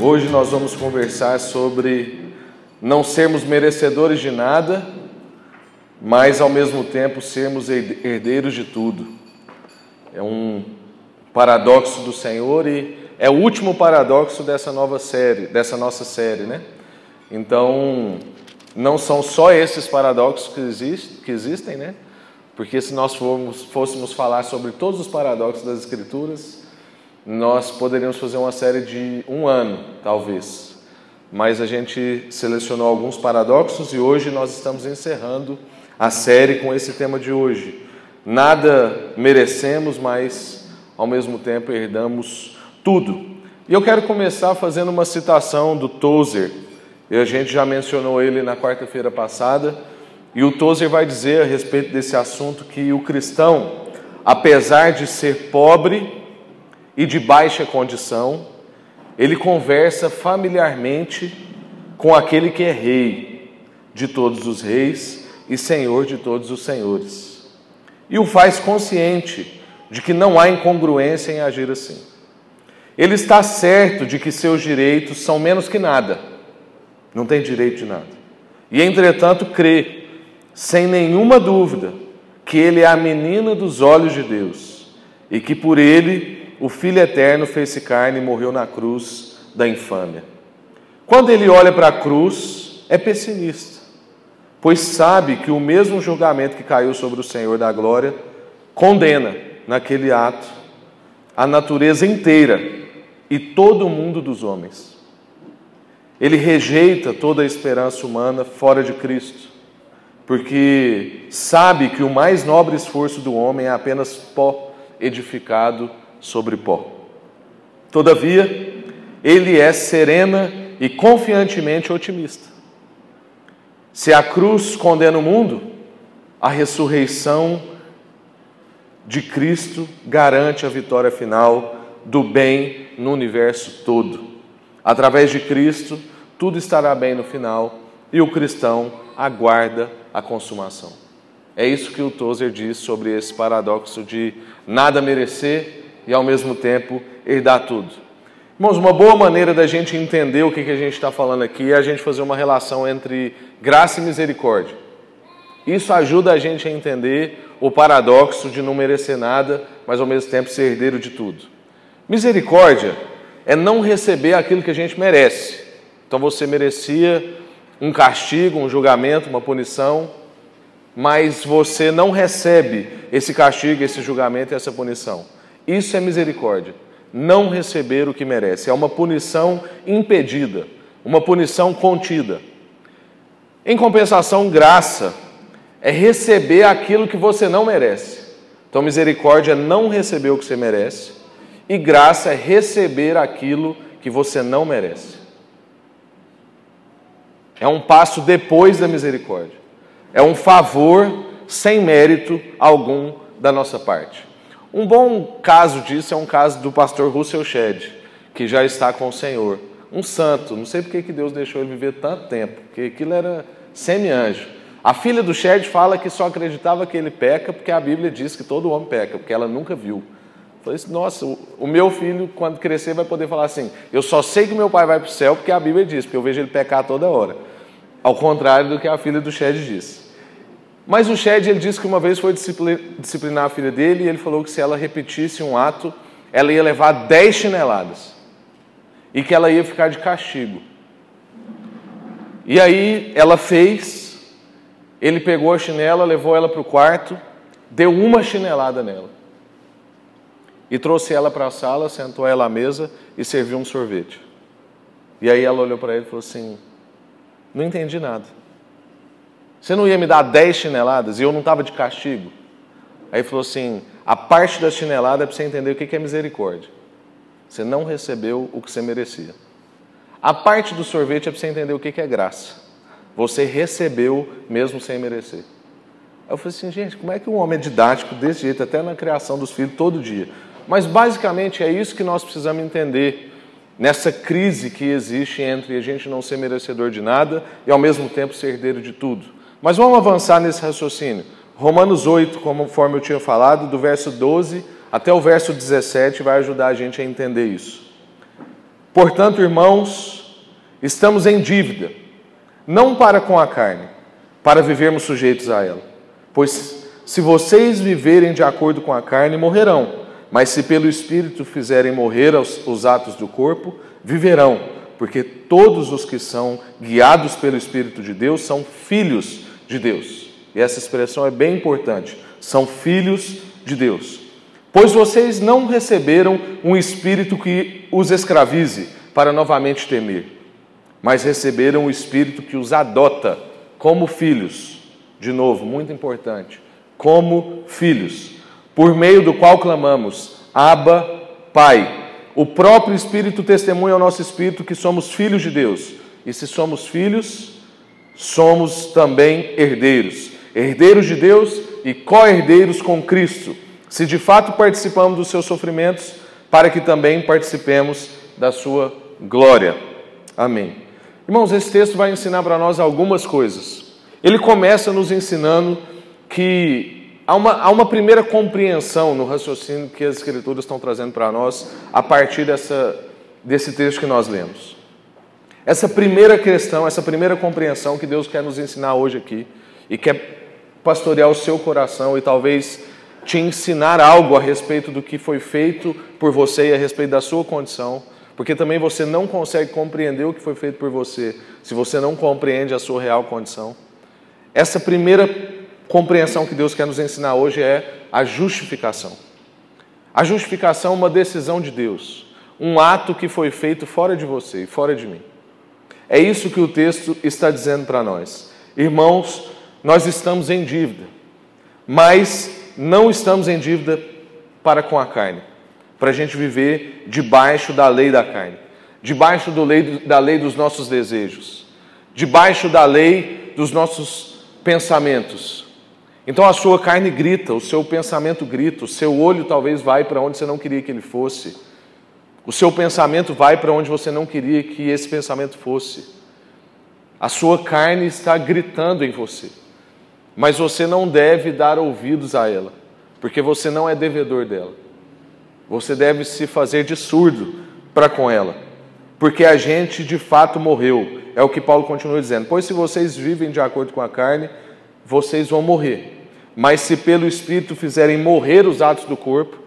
Hoje nós vamos conversar sobre não sermos merecedores de nada, mas ao mesmo tempo sermos herdeiros de tudo. É um paradoxo do Senhor e é o último paradoxo dessa nova série, dessa nossa série, né? Então, não são só esses paradoxos que, que existem, né? Porque se nós formos, fôssemos falar sobre todos os paradoxos das Escrituras, nós poderíamos fazer uma série de um ano, talvez. Mas a gente selecionou alguns paradoxos e hoje nós estamos encerrando a série com esse tema de hoje. Nada merecemos, mas ao mesmo tempo herdamos tudo. E eu quero começar fazendo uma citação do Tozer. E a gente já mencionou ele na quarta-feira passada e o Tozer vai dizer a respeito desse assunto que o cristão, apesar de ser pobre e de baixa condição, ele conversa familiarmente com aquele que é rei de todos os reis e senhor de todos os senhores. E o faz consciente de que não há incongruência em agir assim. Ele está certo de que seus direitos são menos que nada, não tem direito de nada. E entretanto crê sem nenhuma dúvida, que ele é a menina dos olhos de Deus e que por ele o Filho Eterno fez-se carne e morreu na cruz da infâmia. Quando ele olha para a cruz, é pessimista, pois sabe que o mesmo julgamento que caiu sobre o Senhor da glória condena, naquele ato, a natureza inteira e todo o mundo dos homens. Ele rejeita toda a esperança humana fora de Cristo porque sabe que o mais nobre esforço do homem é apenas pó edificado sobre pó. Todavia, ele é serena e confiantemente otimista. Se a cruz condena o mundo, a ressurreição de Cristo garante a vitória final do bem no universo todo. Através de Cristo, tudo estará bem no final e o cristão aguarda a consumação. É isso que o Tozer diz sobre esse paradoxo de nada merecer e ao mesmo tempo herdar tudo. Irmãos, uma boa maneira da gente entender o que, que a gente está falando aqui é a gente fazer uma relação entre graça e misericórdia. Isso ajuda a gente a entender o paradoxo de não merecer nada, mas ao mesmo tempo ser herdeiro de tudo. Misericórdia é não receber aquilo que a gente merece. Então você merecia um castigo, um julgamento, uma punição, mas você não recebe esse castigo, esse julgamento e essa punição. Isso é misericórdia. Não receber o que merece. É uma punição impedida, uma punição contida. Em compensação, graça é receber aquilo que você não merece. Então, misericórdia é não receber o que você merece, e graça é receber aquilo que você não merece. É um passo depois da misericórdia. É um favor sem mérito algum da nossa parte. Um bom caso disso é um caso do pastor Russell Shedd, que já está com o Senhor. Um santo, não sei porque que Deus deixou ele viver tanto tempo, porque aquilo era semi-anjo. A filha do Shedd fala que só acreditava que ele peca porque a Bíblia diz que todo homem peca, porque ela nunca viu. Falei assim, nossa, o meu filho, quando crescer, vai poder falar assim: eu só sei que meu pai vai para o céu porque a Bíblia diz, porque eu vejo ele pecar toda hora. Ao contrário do que a filha do Shed disse. Mas o Shed ele disse que uma vez foi disciplinar a filha dele e ele falou que se ela repetisse um ato, ela ia levar 10 chineladas e que ela ia ficar de castigo. E aí ela fez, ele pegou a chinela, levou ela para o quarto, deu uma chinelada nela e trouxe ela para a sala, sentou ela à mesa e serviu um sorvete. E aí ela olhou para ele e falou assim: não entendi nada. Você não ia me dar dez chineladas e eu não estava de castigo? Aí falou assim: a parte da chinelada é para você entender o que é misericórdia. Você não recebeu o que você merecia. A parte do sorvete é para você entender o que é graça. Você recebeu mesmo sem merecer. Aí eu falei assim, gente, como é que um homem é didático desse jeito, até na criação dos filhos, todo dia? Mas basicamente é isso que nós precisamos entender nessa crise que existe entre a gente não ser merecedor de nada e ao mesmo tempo ser herdeiro de tudo. Mas vamos avançar nesse raciocínio. Romanos 8, conforme eu tinha falado, do verso 12 até o verso 17 vai ajudar a gente a entender isso. Portanto, irmãos, estamos em dívida, não para com a carne, para vivermos sujeitos a ela. Pois se vocês viverem de acordo com a carne, morrerão, mas se pelo Espírito fizerem morrer os, os atos do corpo, viverão, porque todos os que são guiados pelo Espírito de Deus são filhos de Deus. E essa expressão é bem importante: são filhos de Deus. Pois vocês não receberam um espírito que os escravize para novamente temer, mas receberam o espírito que os adota como filhos. De novo, muito importante, como filhos, por meio do qual clamamos: Abba, Pai. O próprio Espírito testemunha ao nosso espírito que somos filhos de Deus. E se somos filhos, somos também herdeiros. Herdeiros de Deus e co-herdeiros com Cristo se de fato participamos dos seus sofrimentos, para que também participemos da sua glória. Amém. Irmãos, esse texto vai ensinar para nós algumas coisas. Ele começa nos ensinando que há uma, há uma primeira compreensão no raciocínio que as Escrituras estão trazendo para nós a partir dessa, desse texto que nós lemos. Essa primeira questão, essa primeira compreensão que Deus quer nos ensinar hoje aqui e quer pastorear o seu coração e talvez te ensinar algo a respeito do que foi feito por você e a respeito da sua condição, porque também você não consegue compreender o que foi feito por você se você não compreende a sua real condição. Essa primeira compreensão que Deus quer nos ensinar hoje é a justificação. A justificação é uma decisão de Deus, um ato que foi feito fora de você e fora de mim. É isso que o texto está dizendo para nós. Irmãos, nós estamos em dívida, mas não estamos em dívida para com a carne, para a gente viver debaixo da lei da carne, debaixo lei, da lei dos nossos desejos, debaixo da lei dos nossos pensamentos. Então a sua carne grita, o seu pensamento grita, o seu olho talvez vai para onde você não queria que ele fosse, o seu pensamento vai para onde você não queria que esse pensamento fosse. A sua carne está gritando em você mas você não deve dar ouvidos a ela, porque você não é devedor dela. Você deve se fazer de surdo para com ela, porque a gente de fato morreu. É o que Paulo continua dizendo. Pois se vocês vivem de acordo com a carne, vocês vão morrer. Mas se pelo Espírito fizerem morrer os atos do corpo,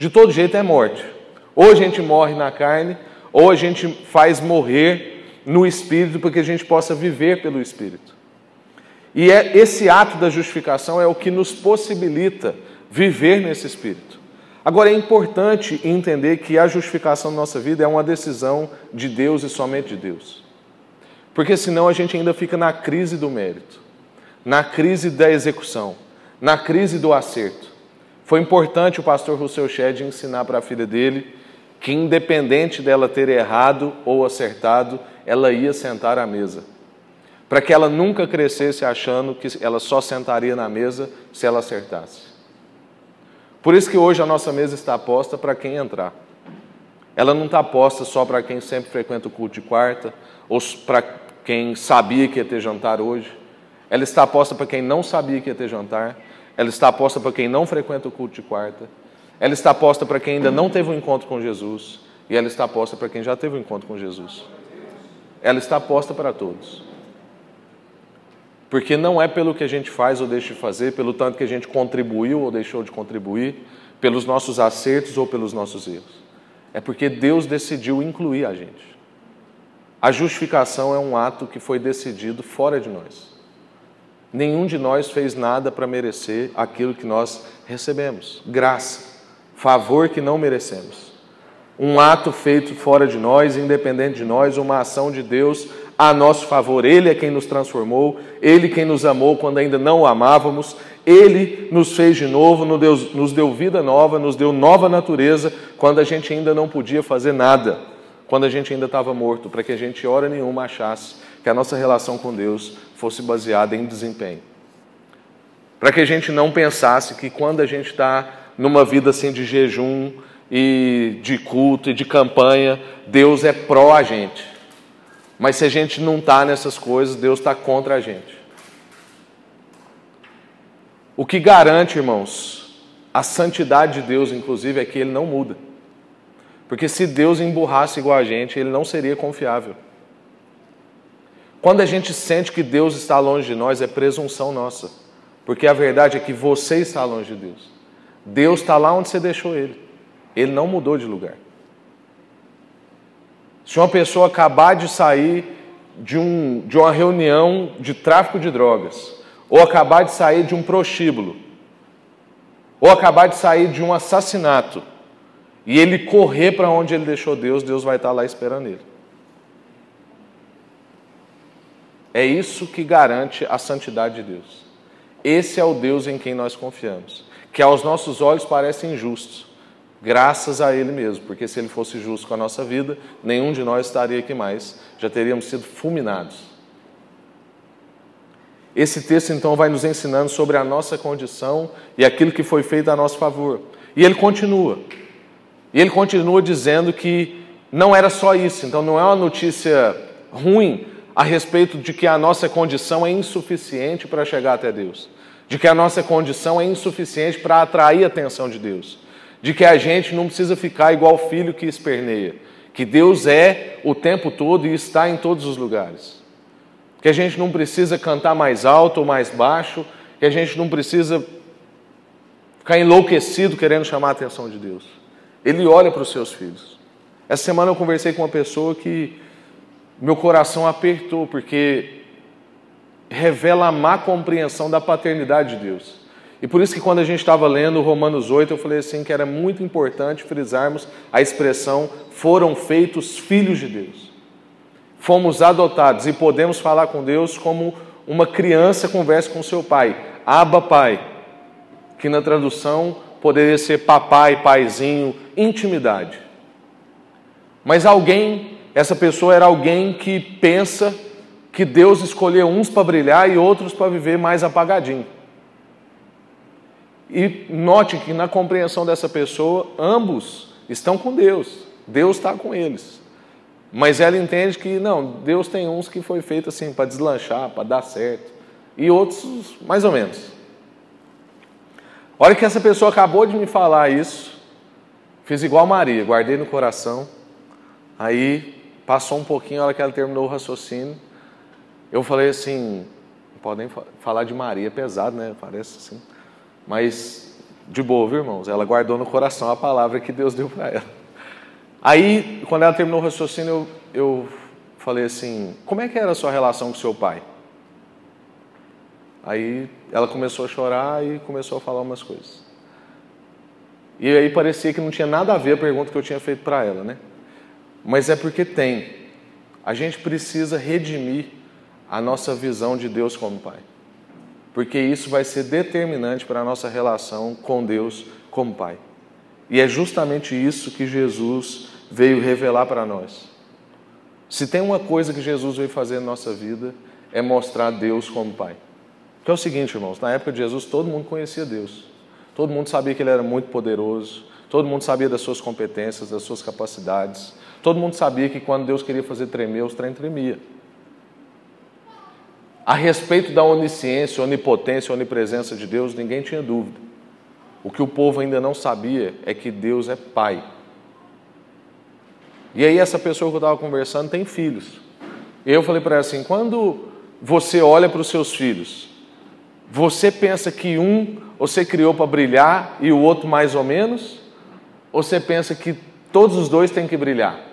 de todo jeito é morte. Ou a gente morre na carne, ou a gente faz morrer no Espírito, porque a gente possa viver pelo Espírito. E é, esse ato da justificação é o que nos possibilita viver nesse espírito. Agora é importante entender que a justificação da nossa vida é uma decisão de Deus e somente de Deus. Porque senão a gente ainda fica na crise do mérito, na crise da execução, na crise do acerto. Foi importante o pastor Rousseau Shedd ensinar para a filha dele que, independente dela ter errado ou acertado, ela ia sentar à mesa para que ela nunca crescesse achando que ela só sentaria na mesa se ela acertasse. Por isso que hoje a nossa mesa está posta para quem entrar. Ela não está posta só para quem sempre frequenta o culto de quarta, ou para quem sabia que ia ter jantar hoje. Ela está posta para quem não sabia que ia ter jantar. Ela está posta para quem não frequenta o culto de quarta. Ela está posta para quem ainda não teve um encontro com Jesus. E ela está posta para quem já teve um encontro com Jesus. Ela está posta para todos. Porque não é pelo que a gente faz ou deixa de fazer, pelo tanto que a gente contribuiu ou deixou de contribuir, pelos nossos acertos ou pelos nossos erros. É porque Deus decidiu incluir a gente. A justificação é um ato que foi decidido fora de nós. Nenhum de nós fez nada para merecer aquilo que nós recebemos. Graça, favor que não merecemos. Um ato feito fora de nós, independente de nós, uma ação de Deus a nosso favor. Ele é quem nos transformou, Ele quem nos amou quando ainda não o amávamos, Ele nos fez de novo, nos deu, nos deu vida nova, nos deu nova natureza quando a gente ainda não podia fazer nada, quando a gente ainda estava morto, para que a gente, hora nenhuma, achasse que a nossa relação com Deus fosse baseada em desempenho. Para que a gente não pensasse que quando a gente está numa vida assim de jejum e de culto e de campanha, Deus é pró a gente. Mas se a gente não está nessas coisas, Deus está contra a gente. O que garante, irmãos, a santidade de Deus, inclusive, é que Ele não muda. Porque se Deus emburrasse igual a gente, ele não seria confiável. Quando a gente sente que Deus está longe de nós, é presunção nossa. Porque a verdade é que você está longe de Deus. Deus está lá onde você deixou ele. Ele não mudou de lugar. Se uma pessoa acabar de sair de, um, de uma reunião de tráfico de drogas, ou acabar de sair de um prostíbulo, ou acabar de sair de um assassinato, e ele correr para onde ele deixou Deus, Deus vai estar lá esperando ele. É isso que garante a santidade de Deus. Esse é o Deus em quem nós confiamos, que aos nossos olhos parece injusto, graças a Ele mesmo, porque se Ele fosse justo com a nossa vida, nenhum de nós estaria aqui mais, já teríamos sido fulminados. Esse texto então vai nos ensinando sobre a nossa condição e aquilo que foi feito a nosso favor. E ele continua. E ele continua dizendo que não era só isso, então não é uma notícia ruim a respeito de que a nossa condição é insuficiente para chegar até Deus, de que a nossa condição é insuficiente para atrair a atenção de Deus, de que a gente não precisa ficar igual o filho que esperneia, que Deus é o tempo todo e está em todos os lugares. Que a gente não precisa cantar mais alto ou mais baixo, que a gente não precisa ficar enlouquecido querendo chamar a atenção de Deus. Ele olha para os seus filhos. Essa semana eu conversei com uma pessoa que meu coração apertou, porque revela a má compreensão da paternidade de Deus. E por isso que quando a gente estava lendo Romanos 8, eu falei assim que era muito importante frisarmos a expressão foram feitos filhos de Deus. Fomos adotados e podemos falar com Deus como uma criança conversa com seu pai. Aba pai, que na tradução poderia ser papai, paizinho, intimidade. Mas alguém, essa pessoa era alguém que pensa que Deus escolheu uns para brilhar e outros para viver mais apagadinho. E note que na compreensão dessa pessoa, ambos estão com Deus. Deus está com eles. Mas ela entende que não, Deus tem uns que foi feito assim para deslanchar, para dar certo, e outros mais ou menos. A hora que essa pessoa acabou de me falar isso, fiz igual Maria, guardei no coração. Aí passou um pouquinho, a hora que ela terminou o raciocínio, eu falei assim, podem falar de Maria, é pesado, né? Parece assim. Mas de boa, viu, irmãos? Ela guardou no coração a palavra que Deus deu para ela. Aí, quando ela terminou o raciocínio, eu, eu falei assim: Como é que era a sua relação com seu pai? Aí ela começou a chorar e começou a falar umas coisas. E aí parecia que não tinha nada a ver a pergunta que eu tinha feito para ela, né? Mas é porque tem. A gente precisa redimir a nossa visão de Deus como Pai porque isso vai ser determinante para a nossa relação com Deus como Pai. E é justamente isso que Jesus veio revelar para nós. Se tem uma coisa que Jesus veio fazer na nossa vida, é mostrar Deus como Pai. Que é o seguinte, irmãos, na época de Jesus todo mundo conhecia Deus. Todo mundo sabia que ele era muito poderoso, todo mundo sabia das suas competências, das suas capacidades. Todo mundo sabia que quando Deus queria fazer tremer, os trem tremia. A respeito da onisciência, onipotência, onipresença de Deus, ninguém tinha dúvida. O que o povo ainda não sabia é que Deus é Pai. E aí essa pessoa que eu estava conversando tem filhos. Eu falei para ela assim, quando você olha para os seus filhos, você pensa que um você criou para brilhar e o outro mais ou menos? Ou você pensa que todos os dois têm que brilhar?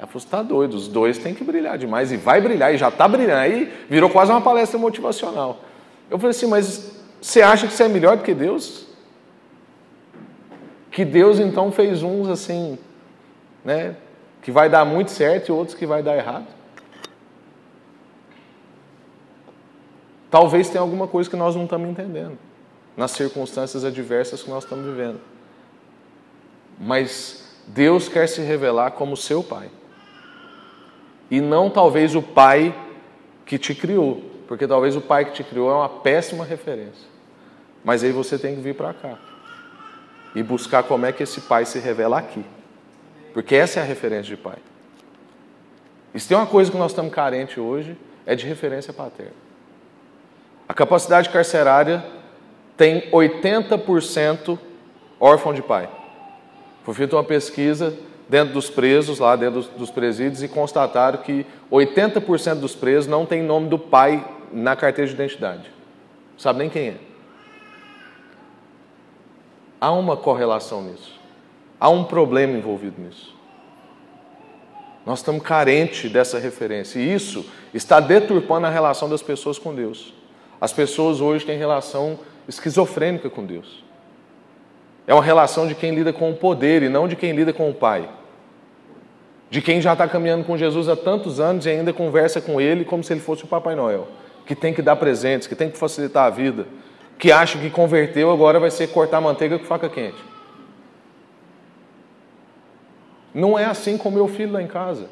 Ela falou: está doido, os dois têm que brilhar demais, e vai brilhar, e já está brilhando. Aí virou quase uma palestra motivacional. Eu falei assim: mas você acha que você é melhor do que Deus? Que Deus então fez uns assim, né, que vai dar muito certo e outros que vai dar errado? Talvez tenha alguma coisa que nós não estamos entendendo, nas circunstâncias adversas que nós estamos vivendo. Mas Deus quer se revelar como seu Pai e não talvez o pai que te criou, porque talvez o pai que te criou é uma péssima referência. Mas aí você tem que vir para cá e buscar como é que esse pai se revela aqui, porque essa é a referência de pai. E se tem uma coisa que nós estamos carentes hoje, é de referência paterna. A capacidade carcerária tem 80% órfão de pai. Foi feita uma pesquisa dentro dos presos, lá dentro dos presídios, e constataram que 80% dos presos não tem nome do pai na carteira de identidade. Sabe nem quem é. Há uma correlação nisso. Há um problema envolvido nisso. Nós estamos carentes dessa referência. E isso está deturpando a relação das pessoas com Deus. As pessoas hoje têm relação esquizofrênica com Deus. É uma relação de quem lida com o poder e não de quem lida com o Pai de quem já está caminhando com Jesus há tantos anos e ainda conversa com ele como se ele fosse o Papai Noel, que tem que dar presentes, que tem que facilitar a vida, que acha que converteu agora vai ser cortar manteiga com faca quente. Não é assim com meu filho lá em casa,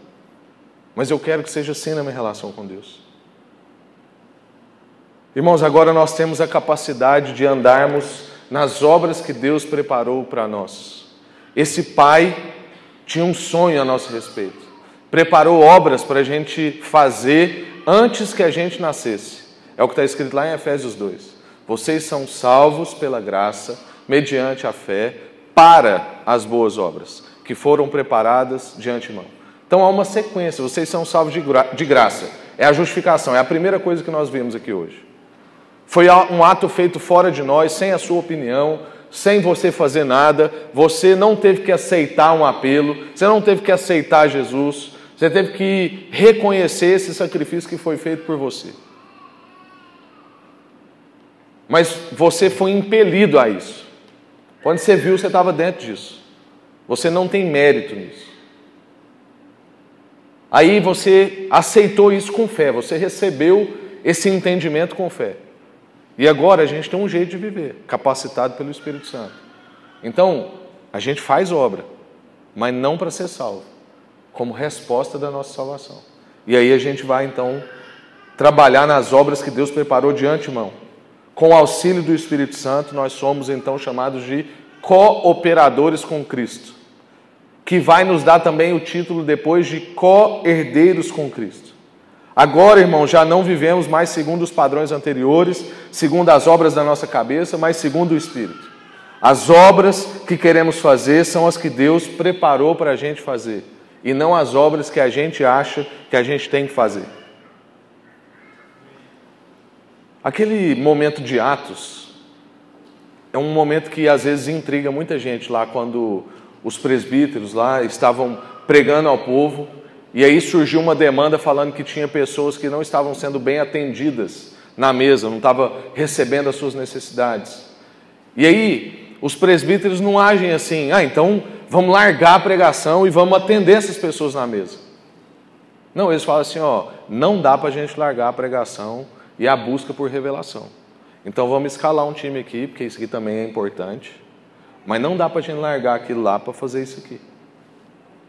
mas eu quero que seja assim na minha relação com Deus. Irmãos, agora nós temos a capacidade de andarmos nas obras que Deus preparou para nós. Esse Pai tinha um sonho a nosso respeito. Preparou obras para a gente fazer antes que a gente nascesse. É o que está escrito lá em Efésios 2. Vocês são salvos pela graça, mediante a fé, para as boas obras, que foram preparadas de antemão. Então há uma sequência, vocês são salvos de, gra de graça. É a justificação, é a primeira coisa que nós vimos aqui hoje. Foi um ato feito fora de nós, sem a sua opinião, sem você fazer nada, você não teve que aceitar um apelo, você não teve que aceitar Jesus, você teve que reconhecer esse sacrifício que foi feito por você. Mas você foi impelido a isso. Quando você viu, você estava dentro disso. Você não tem mérito nisso. Aí você aceitou isso com fé, você recebeu esse entendimento com fé. E agora a gente tem um jeito de viver, capacitado pelo Espírito Santo. Então, a gente faz obra, mas não para ser salvo, como resposta da nossa salvação. E aí a gente vai então trabalhar nas obras que Deus preparou de antemão. Com o auxílio do Espírito Santo, nós somos então chamados de cooperadores com Cristo, que vai nos dar também o título depois de co-herdeiros com Cristo. Agora, irmão, já não vivemos mais segundo os padrões anteriores, segundo as obras da nossa cabeça, mas segundo o Espírito. As obras que queremos fazer são as que Deus preparou para a gente fazer, e não as obras que a gente acha que a gente tem que fazer. Aquele momento de Atos é um momento que às vezes intriga muita gente lá quando os presbíteros lá estavam pregando ao povo e aí surgiu uma demanda falando que tinha pessoas que não estavam sendo bem atendidas na mesa, não estavam recebendo as suas necessidades. E aí os presbíteros não agem assim, ah, então vamos largar a pregação e vamos atender essas pessoas na mesa. Não, eles falam assim, ó, não dá para a gente largar a pregação e a busca por revelação. Então vamos escalar um time aqui, porque isso aqui também é importante. Mas não dá para a gente largar aquilo lá para fazer isso aqui.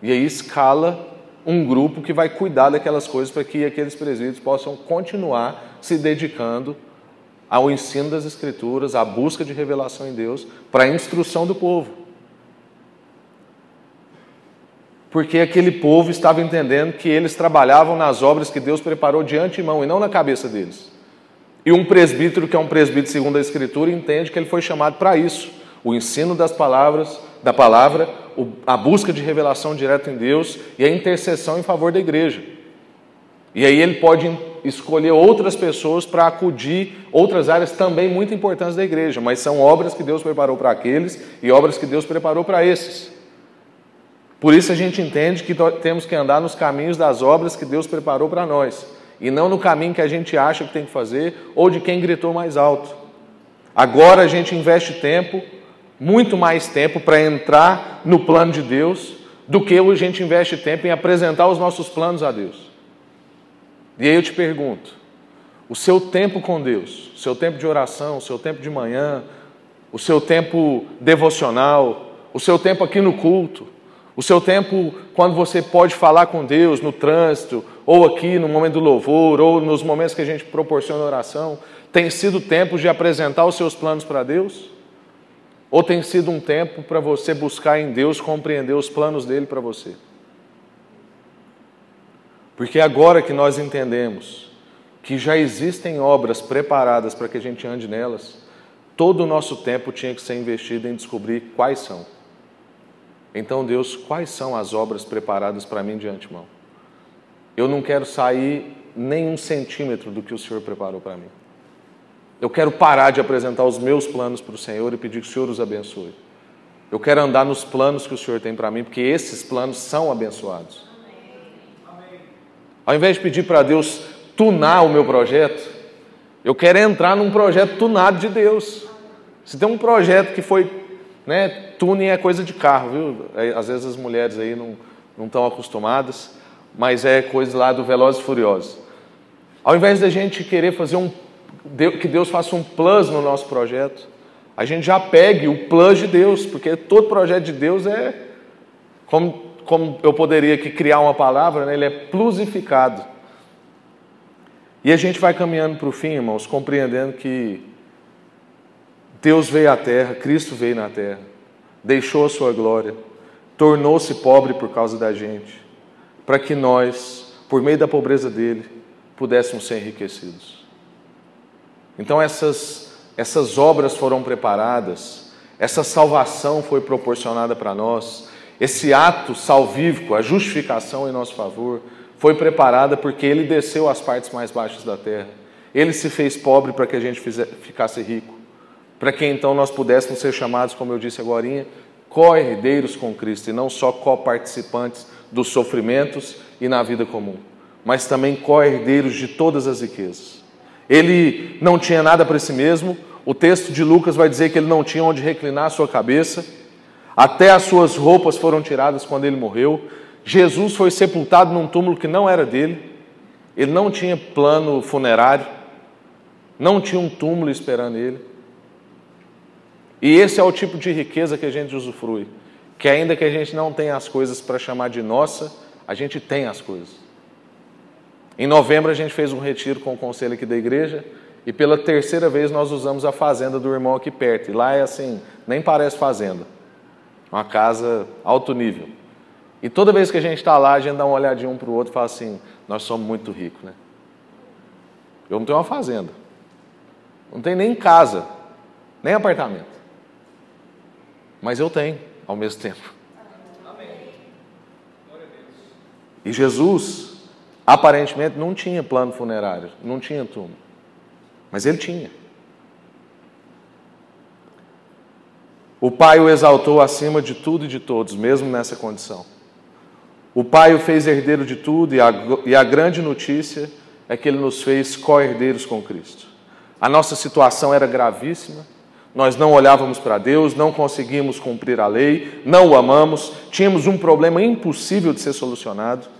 E aí escala um grupo que vai cuidar daquelas coisas para que aqueles presídios possam continuar se dedicando ao ensino das Escrituras, à busca de revelação em Deus, para a instrução do povo. Porque aquele povo estava entendendo que eles trabalhavam nas obras que Deus preparou de antemão e não na cabeça deles. E um presbítero, que é um presbítero segundo a Escritura, entende que ele foi chamado para isso o ensino das palavras, da palavra, a busca de revelação direta em Deus e a intercessão em favor da igreja. E aí ele pode escolher outras pessoas para acudir outras áreas também muito importantes da igreja, mas são obras que Deus preparou para aqueles e obras que Deus preparou para esses. Por isso a gente entende que temos que andar nos caminhos das obras que Deus preparou para nós, e não no caminho que a gente acha que tem que fazer ou de quem gritou mais alto. Agora a gente investe tempo muito mais tempo para entrar no plano de Deus do que a gente investe tempo em apresentar os nossos planos a Deus. E aí eu te pergunto: o seu tempo com Deus, o seu tempo de oração, o seu tempo de manhã, o seu tempo devocional, o seu tempo aqui no culto, o seu tempo quando você pode falar com Deus no trânsito, ou aqui no momento do louvor, ou nos momentos que a gente proporciona oração, tem sido tempo de apresentar os seus planos para Deus? Ou tem sido um tempo para você buscar em Deus compreender os planos dele para você? Porque agora que nós entendemos que já existem obras preparadas para que a gente ande nelas, todo o nosso tempo tinha que ser investido em descobrir quais são. Então, Deus, quais são as obras preparadas para mim de antemão? Eu não quero sair nem um centímetro do que o Senhor preparou para mim. Eu quero parar de apresentar os meus planos para o Senhor e pedir que o Senhor os abençoe. Eu quero andar nos planos que o Senhor tem para mim, porque esses planos são abençoados. Ao invés de pedir para Deus tunar o meu projeto, eu quero entrar num projeto tunado de Deus. Se tem um projeto que foi, né, tuning é coisa de carro, viu? Às vezes as mulheres aí não, não estão acostumadas, mas é coisa lá do Velozes e Furiosos. Ao invés da gente querer fazer um, que Deus faça um plus no nosso projeto, a gente já pegue o plus de Deus, porque todo projeto de Deus é, como, como eu poderia aqui criar uma palavra, né? ele é plusificado. E a gente vai caminhando para o fim, irmãos, compreendendo que Deus veio à terra, Cristo veio na terra, deixou a sua glória, tornou-se pobre por causa da gente, para que nós, por meio da pobreza dele, pudéssemos ser enriquecidos. Então essas essas obras foram preparadas, essa salvação foi proporcionada para nós, esse ato salvífico, a justificação em nosso favor, foi preparada porque ele desceu às partes mais baixas da terra. Ele se fez pobre para que a gente ficasse rico, para que então nós pudéssemos ser chamados, como eu disse agora, co-herdeiros com Cristo e não só co-participantes dos sofrimentos e na vida comum, mas também co-herdeiros de todas as riquezas. Ele não tinha nada para si mesmo, o texto de Lucas vai dizer que ele não tinha onde reclinar a sua cabeça, até as suas roupas foram tiradas quando ele morreu. Jesus foi sepultado num túmulo que não era dele, ele não tinha plano funerário, não tinha um túmulo esperando ele. E esse é o tipo de riqueza que a gente usufrui, que ainda que a gente não tenha as coisas para chamar de nossa, a gente tem as coisas. Em novembro a gente fez um retiro com o conselho aqui da igreja e pela terceira vez nós usamos a fazenda do irmão aqui perto. E lá é assim, nem parece fazenda. Uma casa alto nível. E toda vez que a gente está lá, a gente dá uma olhadinha um para o outro e fala assim: nós somos muito ricos, né? Eu não tenho uma fazenda. Não tenho nem casa, nem apartamento. Mas eu tenho, ao mesmo tempo. E Jesus, aparentemente, não tinha plano funerário, não tinha túmulo. Mas ele tinha. O Pai o exaltou acima de tudo e de todos, mesmo nessa condição. O Pai o fez herdeiro de tudo, e a, e a grande notícia é que ele nos fez co-herdeiros com Cristo. A nossa situação era gravíssima, nós não olhávamos para Deus, não conseguíamos cumprir a lei, não o amamos, tínhamos um problema impossível de ser solucionado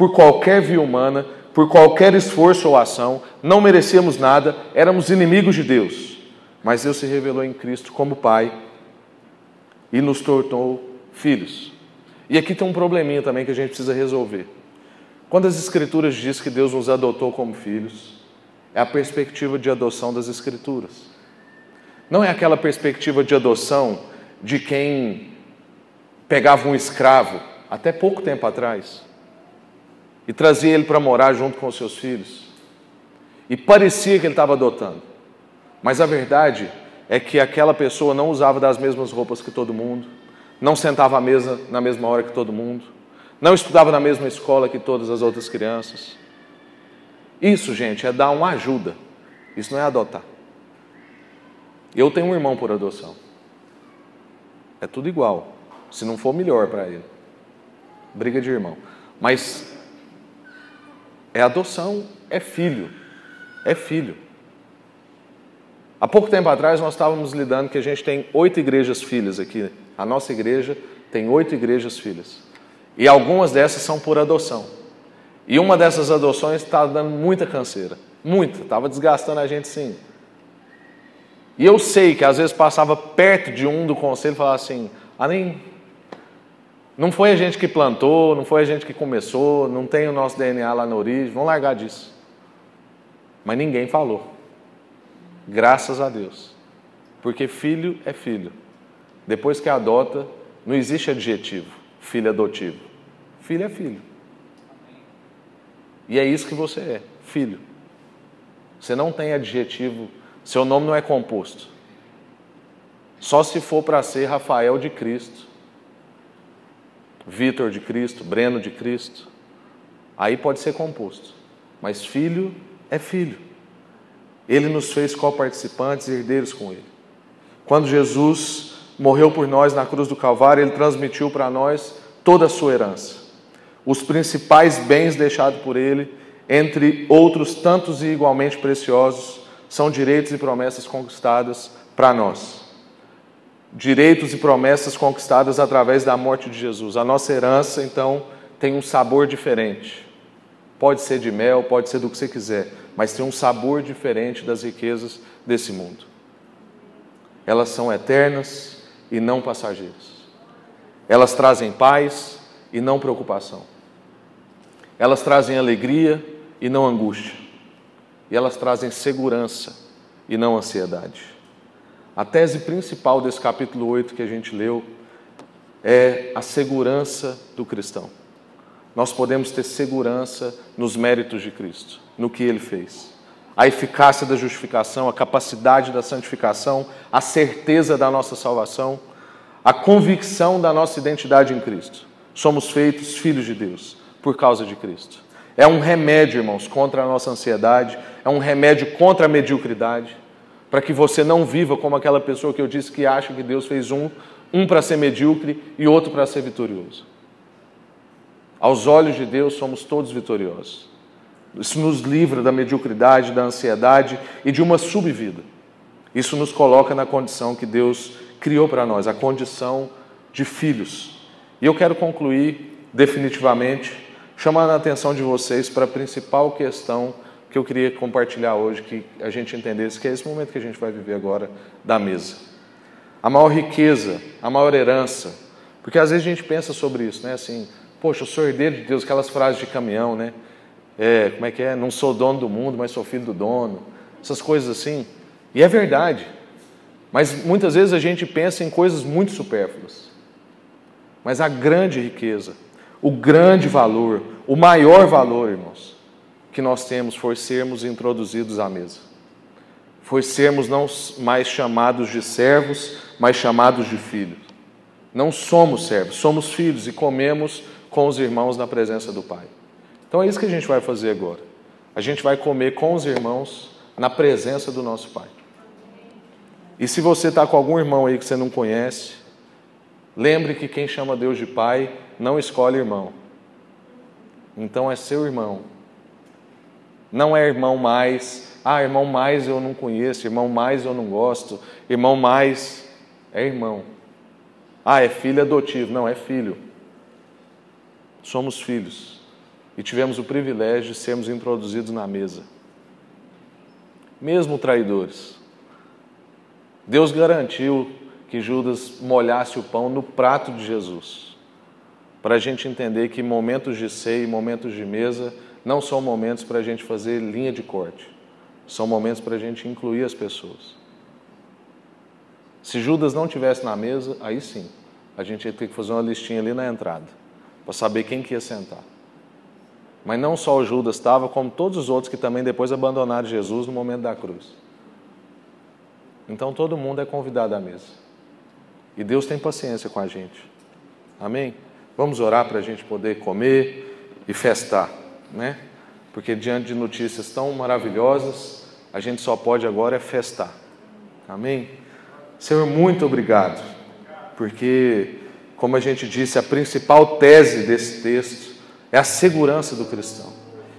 por qualquer via humana, por qualquer esforço ou ação, não merecíamos nada, éramos inimigos de Deus. Mas Deus se revelou em Cristo como Pai e nos tornou filhos. E aqui tem um probleminha também que a gente precisa resolver. Quando as Escrituras dizem que Deus nos adotou como filhos, é a perspectiva de adoção das Escrituras. Não é aquela perspectiva de adoção de quem pegava um escravo até pouco tempo atrás e trazia ele para morar junto com os seus filhos. E parecia que ele estava adotando. Mas a verdade é que aquela pessoa não usava das mesmas roupas que todo mundo, não sentava à mesa na mesma hora que todo mundo, não estudava na mesma escola que todas as outras crianças. Isso, gente, é dar uma ajuda. Isso não é adotar. Eu tenho um irmão por adoção. É tudo igual, se não for melhor para ele. Briga de irmão. Mas é adoção, é filho. É filho. Há pouco tempo atrás nós estávamos lidando que a gente tem oito igrejas filhas aqui. A nossa igreja tem oito igrejas filhas. E algumas dessas são por adoção. E uma dessas adoções está dando muita canseira. Muita. Estava desgastando a gente sim. E eu sei que às vezes passava perto de um do conselho e falava assim: ah, nem, não foi a gente que plantou, não foi a gente que começou, não tem o nosso DNA lá na origem, vamos largar disso. Mas ninguém falou. Graças a Deus. Porque filho é filho. Depois que adota, não existe adjetivo, filho adotivo. Filho é filho. E é isso que você é, filho. Você não tem adjetivo, seu nome não é composto. Só se for para ser Rafael de Cristo Vitor de Cristo, Breno de Cristo. Aí pode ser composto. Mas filho é filho. Ele nos fez co-participantes e herdeiros com ele. Quando Jesus morreu por nós na cruz do Calvário, ele transmitiu para nós toda a sua herança. Os principais bens deixados por ele, entre outros tantos e igualmente preciosos, são direitos e promessas conquistadas para nós. Direitos e promessas conquistadas através da morte de Jesus. A nossa herança, então, tem um sabor diferente. Pode ser de mel, pode ser do que você quiser, mas tem um sabor diferente das riquezas desse mundo. Elas são eternas e não passageiras. Elas trazem paz e não preocupação. Elas trazem alegria e não angústia. E elas trazem segurança e não ansiedade. A tese principal desse capítulo 8 que a gente leu é a segurança do cristão. Nós podemos ter segurança nos méritos de Cristo, no que ele fez. A eficácia da justificação, a capacidade da santificação, a certeza da nossa salvação, a convicção da nossa identidade em Cristo. Somos feitos filhos de Deus por causa de Cristo. É um remédio, irmãos, contra a nossa ansiedade, é um remédio contra a mediocridade, para que você não viva como aquela pessoa que eu disse que acha que Deus fez um, um para ser medíocre e outro para ser vitorioso. Aos olhos de Deus somos todos vitoriosos. Isso nos livra da mediocridade, da ansiedade e de uma subvida. Isso nos coloca na condição que Deus criou para nós, a condição de filhos. E eu quero concluir definitivamente chamando a atenção de vocês para a principal questão que eu queria compartilhar hoje, que a gente entendesse que é esse momento que a gente vai viver agora da mesa. A maior riqueza, a maior herança, porque às vezes a gente pensa sobre isso, né? Assim, poxa, eu sou herdeiro de Deus, aquelas frases de caminhão, né? É, como é que é? Não sou dono do mundo, mas sou filho do dono. Essas coisas assim. E é verdade. Mas muitas vezes a gente pensa em coisas muito supérfluas. Mas a grande riqueza, o grande valor, o maior valor, irmãos, que nós temos foi sermos introduzidos à mesa. Foi sermos não mais chamados de servos, mas chamados de filhos. Não somos servos, somos filhos e comemos com os irmãos na presença do Pai. Então é isso que a gente vai fazer agora. A gente vai comer com os irmãos na presença do nosso Pai. E se você está com algum irmão aí que você não conhece, lembre que quem chama Deus de Pai não escolhe irmão. Então é seu irmão. Não é irmão mais. Ah, irmão mais eu não conheço, irmão mais eu não gosto, irmão mais é irmão. Ah, é filho adotivo. Não, é filho. Somos filhos e tivemos o privilégio de sermos introduzidos na mesa. Mesmo traidores. Deus garantiu que Judas molhasse o pão no prato de Jesus para a gente entender que momentos de ceia e momentos de mesa não são momentos para a gente fazer linha de corte, são momentos para a gente incluir as pessoas. Se Judas não tivesse na mesa, aí sim, a gente ia ter que fazer uma listinha ali na entrada, para saber quem que ia sentar. Mas não só o Judas estava, como todos os outros que também depois abandonaram Jesus no momento da cruz. Então todo mundo é convidado à mesa. E Deus tem paciência com a gente. Amém? Vamos orar para a gente poder comer e festar, né? Porque diante de notícias tão maravilhosas, a gente só pode agora é festar. Amém? Senhor, muito obrigado, porque, como a gente disse, a principal tese desse texto é a segurança do cristão.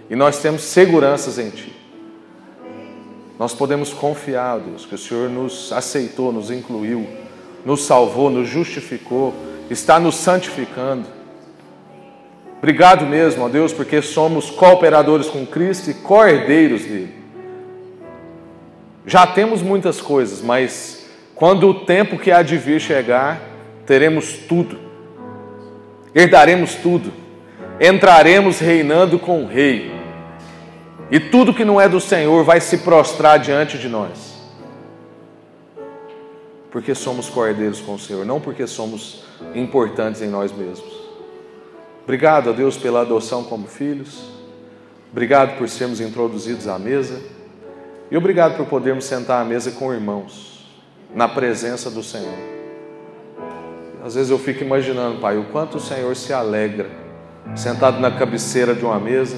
E nós temos seguranças em Ti. Nós podemos confiar, Deus, que o Senhor nos aceitou, nos incluiu, nos salvou, nos justificou está nos santificando. Obrigado mesmo, ó Deus, porque somos cooperadores com Cristo e co-herdeiros dele. Já temos muitas coisas, mas quando o tempo que há de vir chegar, teremos tudo, herdaremos tudo, entraremos reinando com o Rei, e tudo que não é do Senhor vai se prostrar diante de nós porque somos cordeiros com o Senhor, não porque somos importantes em nós mesmos. Obrigado a Deus pela adoção como filhos, obrigado por sermos introduzidos à mesa e obrigado por podermos sentar à mesa com irmãos, na presença do Senhor. Às vezes eu fico imaginando, Pai, o quanto o Senhor se alegra, sentado na cabeceira de uma mesa,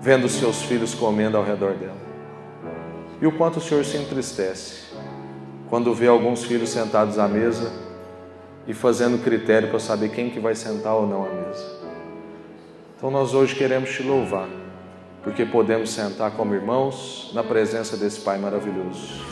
vendo os seus filhos comendo ao redor dela. E o quanto o Senhor se entristece quando vê alguns filhos sentados à mesa e fazendo critério para saber quem que vai sentar ou não à mesa. Então nós hoje queremos te louvar, porque podemos sentar como irmãos na presença desse Pai maravilhoso.